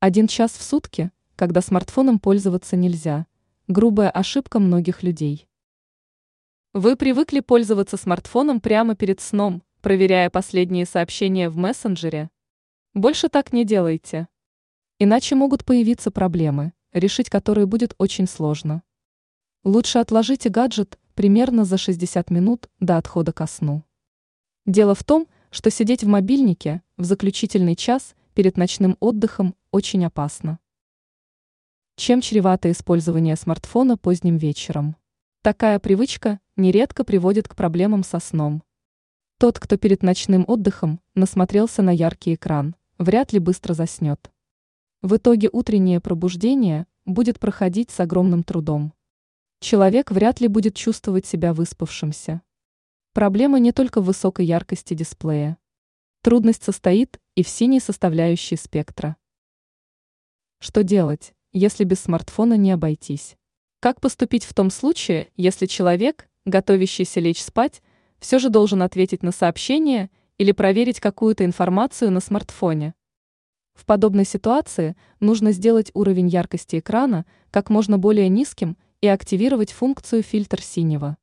Один час в сутки, когда смартфоном пользоваться нельзя. Грубая ошибка многих людей. Вы привыкли пользоваться смартфоном прямо перед сном, проверяя последние сообщения в мессенджере? Больше так не делайте. Иначе могут появиться проблемы, решить которые будет очень сложно. Лучше отложите гаджет примерно за 60 минут до отхода ко сну. Дело в том, что сидеть в мобильнике в заключительный час перед ночным отдыхом очень опасно. Чем чревато использование смартфона поздним вечером? Такая привычка нередко приводит к проблемам со сном. Тот, кто перед ночным отдыхом насмотрелся на яркий экран, вряд ли быстро заснет. В итоге утреннее пробуждение будет проходить с огромным трудом. Человек вряд ли будет чувствовать себя выспавшимся. Проблема не только в высокой яркости дисплея. Трудность состоит и в синей составляющей спектра. Что делать, если без смартфона не обойтись? Как поступить в том случае, если человек, готовящийся лечь спать, все же должен ответить на сообщение или проверить какую-то информацию на смартфоне? В подобной ситуации нужно сделать уровень яркости экрана как можно более низким и активировать функцию фильтр синего.